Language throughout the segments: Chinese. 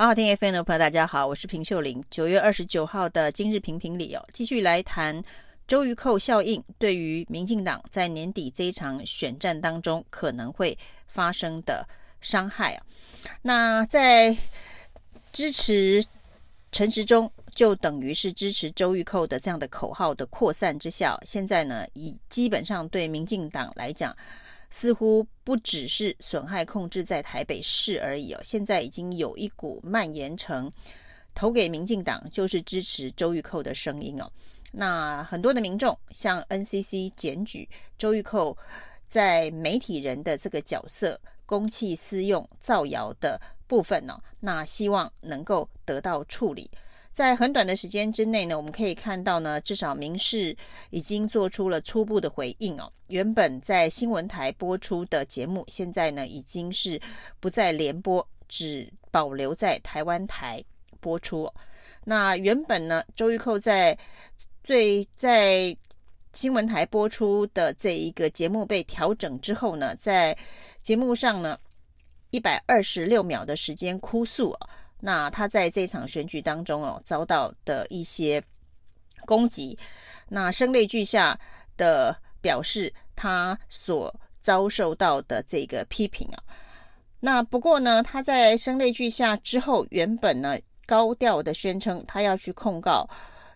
好好听 FM 的朋友，大家好，我是平秀玲。九月二十九号的今日评评理哦，继续来谈周瑜蔻效应对于民进党在年底这一场选战当中可能会发生的伤害啊。那在支持陈时中，就等于是支持周玉蔻的这样的口号的扩散之下，现在呢，以基本上对民进党来讲。似乎不只是损害控制在台北市而已哦，现在已经有一股蔓延成投给民进党就是支持周玉蔻的声音哦。那很多的民众向 NCC 检举周玉蔻在媒体人的这个角色公器私用造谣的部分呢，那希望能够得到处理。在很短的时间之内呢，我们可以看到呢，至少民视已经做出了初步的回应哦。原本在新闻台播出的节目，现在呢已经是不再联播，只保留在台湾台播出。那原本呢，周玉蔻在最在新闻台播出的这一个节目被调整之后呢，在节目上呢，一百二十六秒的时间哭诉啊。那他在这场选举当中哦，遭到的一些攻击，那声泪俱下的表示他所遭受到的这个批评啊。那不过呢，他在声泪俱下之后，原本呢高调的宣称他要去控告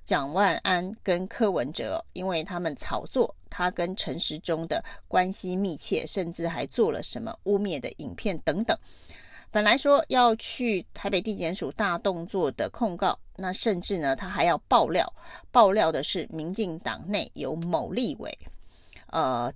蒋万安跟柯文哲，因为他们炒作他跟陈时中的关系密切，甚至还做了什么污蔑的影片等等。本来说要去台北地检署大动作的控告，那甚至呢，他还要爆料，爆料的是民进党内有某立委，呃，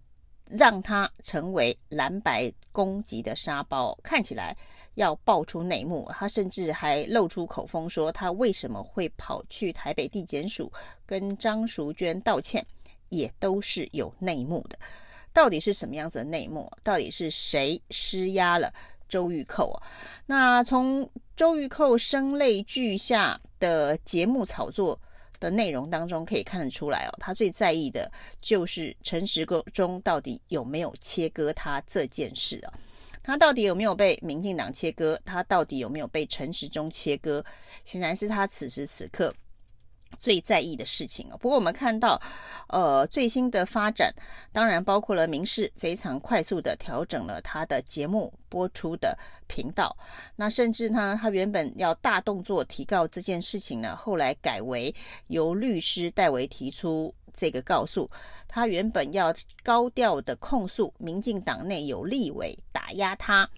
让他成为蓝白攻击的沙包，看起来要爆出内幕。他甚至还露出口风说，他为什么会跑去台北地检署跟张淑娟道歉，也都是有内幕的。到底是什么样子的内幕？到底是谁施压了？周玉蔻啊，那从周玉蔻声泪俱下的节目炒作的内容当中可以看得出来哦，他最在意的就是陈时中到底有没有切割他这件事啊，他到底有没有被民进党切割，他到底有没有被陈时中切割，显然是他此时此刻。最在意的事情哦，不过我们看到，呃，最新的发展当然包括了民视非常快速的调整了他的节目播出的频道，那甚至呢，他原本要大动作提告这件事情呢，后来改为由律师代为提出这个告诉，他原本要高调的控诉民进党内有立委打压他。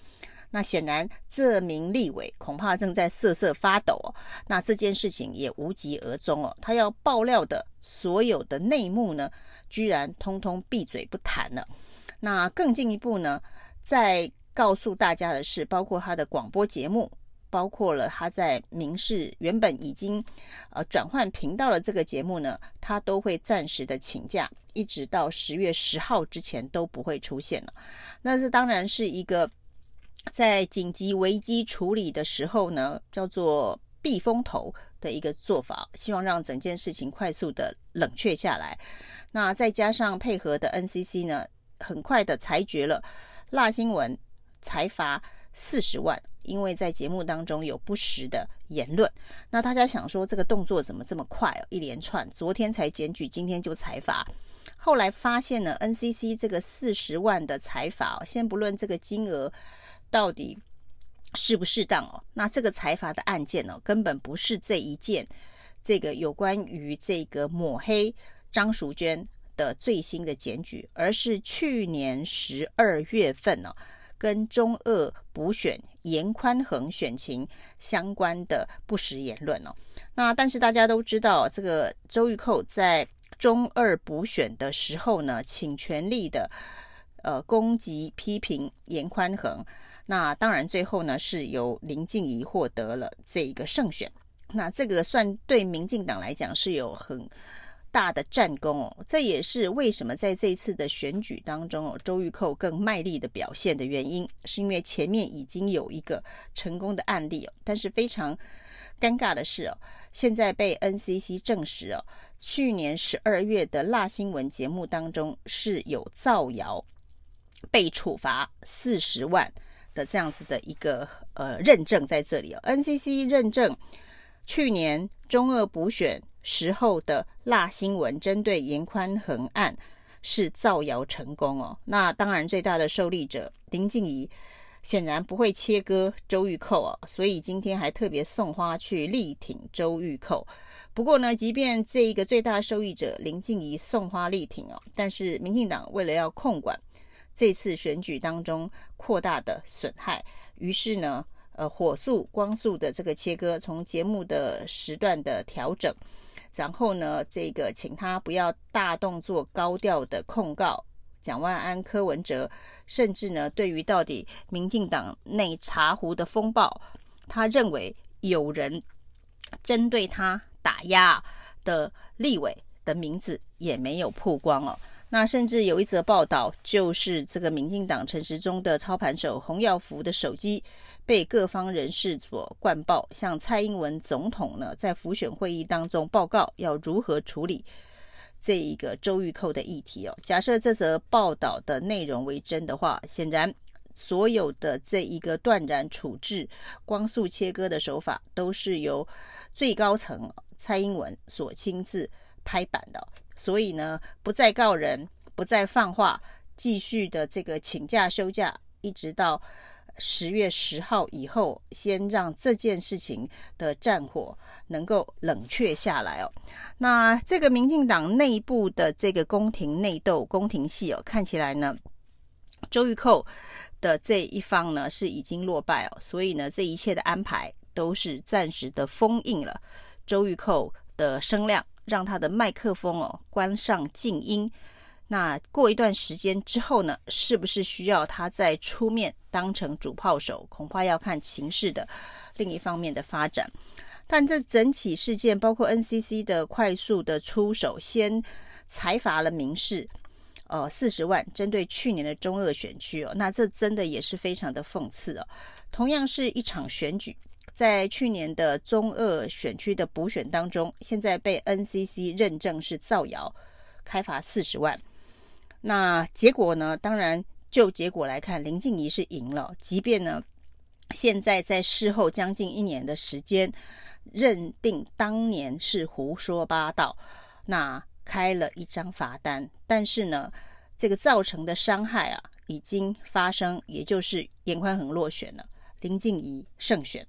那显然，这名立委恐怕正在瑟瑟发抖哦。那这件事情也无疾而终哦。他要爆料的所有的内幕呢，居然通通闭嘴不谈了。那更进一步呢，再告诉大家的是，包括他的广播节目，包括了他在民视原本已经呃转换频道的这个节目呢，他都会暂时的请假，一直到十月十号之前都不会出现了。那这当然是一个。在紧急危机处理的时候呢，叫做避风头的一个做法，希望让整件事情快速的冷却下来。那再加上配合的 NCC 呢，很快的裁决了辣新闻，裁罚四十万，因为在节目当中有不实的言论。那大家想说，这个动作怎么这么快哦？一连串，昨天才检举，今天就裁罚。后来发现呢，NCC 这个四十万的裁罚，先不论这个金额。到底适不适当哦？那这个财阀的案件呢、哦，根本不是这一件这个有关于这个抹黑张淑娟的最新的检举，而是去年十二月份呢、哦，跟中二补选严宽恒选情相关的不实言论哦。那但是大家都知道，这个周玉蔻在中二补选的时候呢，请全力的呃攻击批评严宽恒。那当然，最后呢是由林静怡获得了这一个胜选。那这个算对民进党来讲是有很大的战功哦。这也是为什么在这一次的选举当中哦，周玉蔻更卖力的表现的原因，是因为前面已经有一个成功的案例哦。但是非常尴尬的是哦，现在被 NCC 证实哦，去年十二月的辣新闻节目当中是有造谣，被处罚四十万。的这样子的一个呃认证在这里哦，NCC 认证去年中二补选时候的辣新闻针对严宽恒案是造谣成功哦。那当然最大的受利者林静仪显然不会切割周玉蔻哦，所以今天还特别送花去力挺周玉蔻。不过呢，即便这一个最大受益者林静仪送花力挺哦，但是民进党为了要控管。这次选举当中扩大的损害，于是呢，呃，火速、光速的这个切割，从节目的时段的调整，然后呢，这个请他不要大动作、高调的控告蒋万安、柯文哲，甚至呢，对于到底民进党内茶壶的风暴，他认为有人针对他打压的立委的名字也没有曝光哦。那甚至有一则报道，就是这个民进党陈时中的操盘手洪耀福的手机被各方人士所灌爆，向蔡英文总统呢在辅选会议当中报告要如何处理这一个周玉蔻的议题哦。假设这则报道的内容为真的话，显然所有的这一个断然处置、光速切割的手法，都是由最高层蔡英文所亲自拍板的。所以呢，不再告人，不再放话，继续的这个请假休假，一直到十月十号以后，先让这件事情的战火能够冷却下来哦。那这个民进党内部的这个宫廷内斗、宫廷戏哦，看起来呢，周玉蔻的这一方呢是已经落败哦，所以呢，这一切的安排都是暂时的封印了周玉蔻的声量。让他的麦克风哦关上静音，那过一段时间之后呢，是不是需要他再出面当成主炮手？恐怕要看情势的另一方面的发展。但这整起事件，包括 NCC 的快速的出手，先裁罚了民视，呃，四十万，针对去年的中二选区哦，那这真的也是非常的讽刺哦。同样是一场选举。在去年的中二选区的补选当中，现在被 NCC 认证是造谣，开罚四十万。那结果呢？当然，就结果来看，林静怡是赢了。即便呢，现在在事后将近一年的时间，认定当年是胡说八道，那开了一张罚单。但是呢，这个造成的伤害啊，已经发生，也就是严宽恒落选了，林静怡胜选。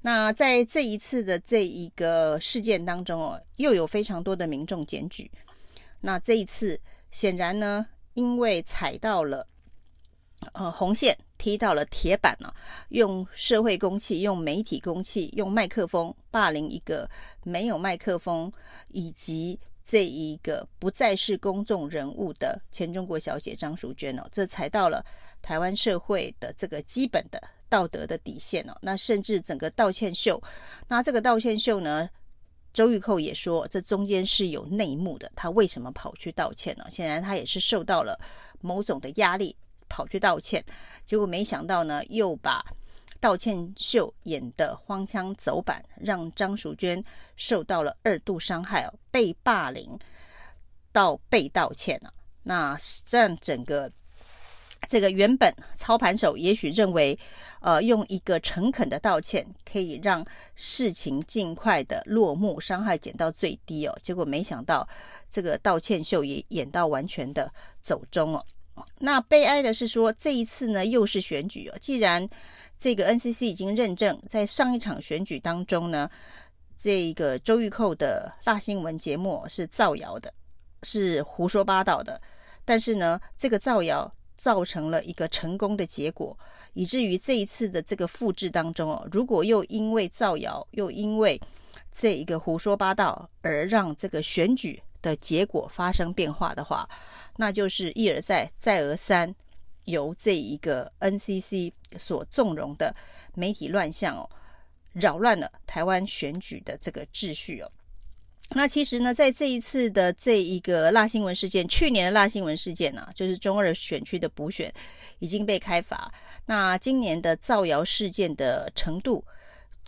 那在这一次的这一个事件当中哦，又有非常多的民众检举。那这一次显然呢，因为踩到了呃红线，踢到了铁板呢，用社会公器、用媒体公器、用麦克风霸凌一个没有麦克风以及这一个不再是公众人物的前中国小姐张淑娟哦，这踩到了台湾社会的这个基本的。道德的底线哦，那甚至整个道歉秀，那这个道歉秀呢，周玉蔻也说这中间是有内幕的，他为什么跑去道歉呢？显然他也是受到了某种的压力跑去道歉，结果没想到呢，又把道歉秀演得荒腔走板，让张淑娟受到了二度伤害哦，被霸凌到被道歉了，那这样整个。这个原本操盘手也许认为，呃，用一个诚恳的道歉可以让事情尽快的落幕，伤害减到最低哦。结果没想到，这个道歉秀也演到完全的走钟哦。那悲哀的是说，这一次呢又是选举哦。既然这个 NCC 已经认证，在上一场选举当中呢，这个周玉蔻的大新闻节目是造谣的，是胡说八道的。但是呢，这个造谣。造成了一个成功的结果，以至于这一次的这个复制当中哦，如果又因为造谣，又因为这一个胡说八道而让这个选举的结果发生变化的话，那就是一而再，再而三由这一个 NCC 所纵容的媒体乱象哦，扰乱了台湾选举的这个秩序哦。那其实呢，在这一次的这一个辣新闻事件，去年的辣新闻事件呢、就是中二选区的补选已经被开罚。那今年的造谣事件的程度，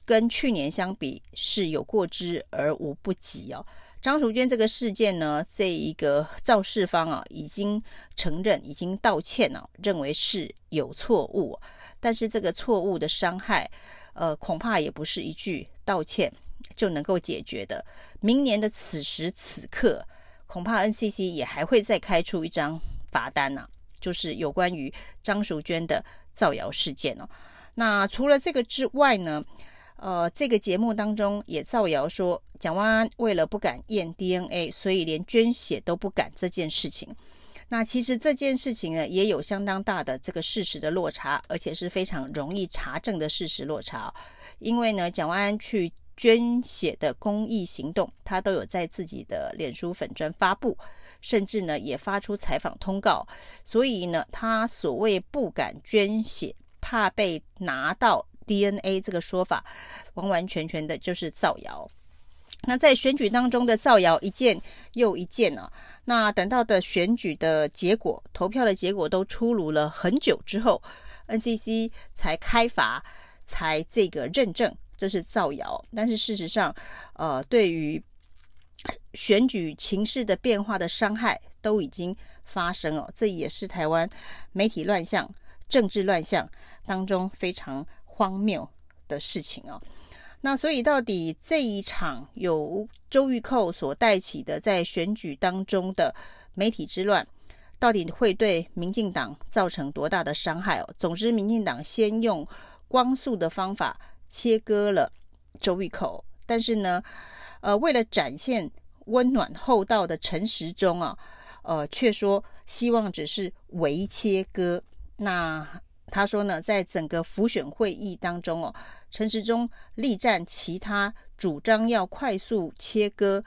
跟去年相比是有过之而无不及哦。张淑娟这个事件呢，这一个肇事方啊，已经承认，已经道歉了，认为是有错误，但是这个错误的伤害，呃，恐怕也不是一句道歉就能够解决的。明年的此时此刻，恐怕 NCC 也还会再开出一张罚单呢，就是有关于张淑娟的造谣事件哦。那除了这个之外呢？呃，这个节目当中也造谣说，蒋万安为了不敢验 DNA，所以连捐血都不敢这件事情。那其实这件事情呢，也有相当大的这个事实的落差，而且是非常容易查证的事实落差。因为呢，蒋万安去捐血的公益行动，他都有在自己的脸书粉专发布，甚至呢也发出采访通告。所以呢，他所谓不敢捐血，怕被拿到。DNA 这个说法完完全全的就是造谣。那在选举当中的造谣一件又一件啊，那等到的选举的结果、投票的结果都出炉了很久之后，NCC 才开罚，才这个认证这是造谣。但是事实上，呃，对于选举情势的变化的伤害都已经发生了。这也是台湾媒体乱象、政治乱象当中非常。荒谬的事情哦，那所以到底这一场由周玉蔻所带起的在选举当中的媒体之乱，到底会对民进党造成多大的伤害哦？总之，民进党先用光速的方法切割了周玉蔻，但是呢，呃，为了展现温暖厚道的陈时中啊，呃，却说希望只是微切割，那。他说呢，在整个浮选会议当中哦，陈时中力战其他主张要快速切割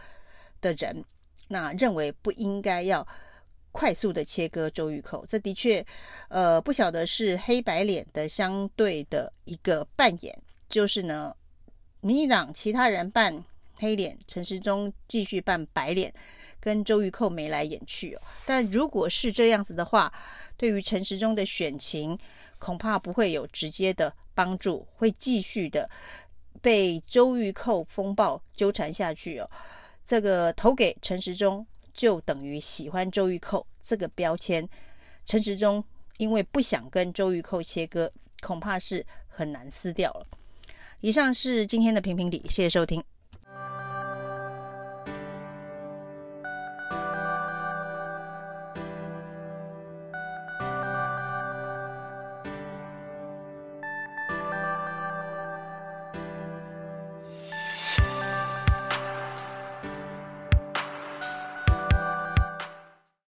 的人，那认为不应该要快速的切割周玉蔻。这的确，呃，不晓得是黑白脸的相对的一个扮演，就是呢，民进党其他人扮黑脸，陈时中继续扮白脸，跟周玉蔻眉来眼去哦。但如果是这样子的话，对于陈时中的选情，恐怕不会有直接的帮助，会继续的被周玉蔻风暴纠缠下去哦。这个投给陈时中，就等于喜欢周玉蔻这个标签。陈时中因为不想跟周玉蔻切割，恐怕是很难撕掉了。以上是今天的评评理，谢谢收听。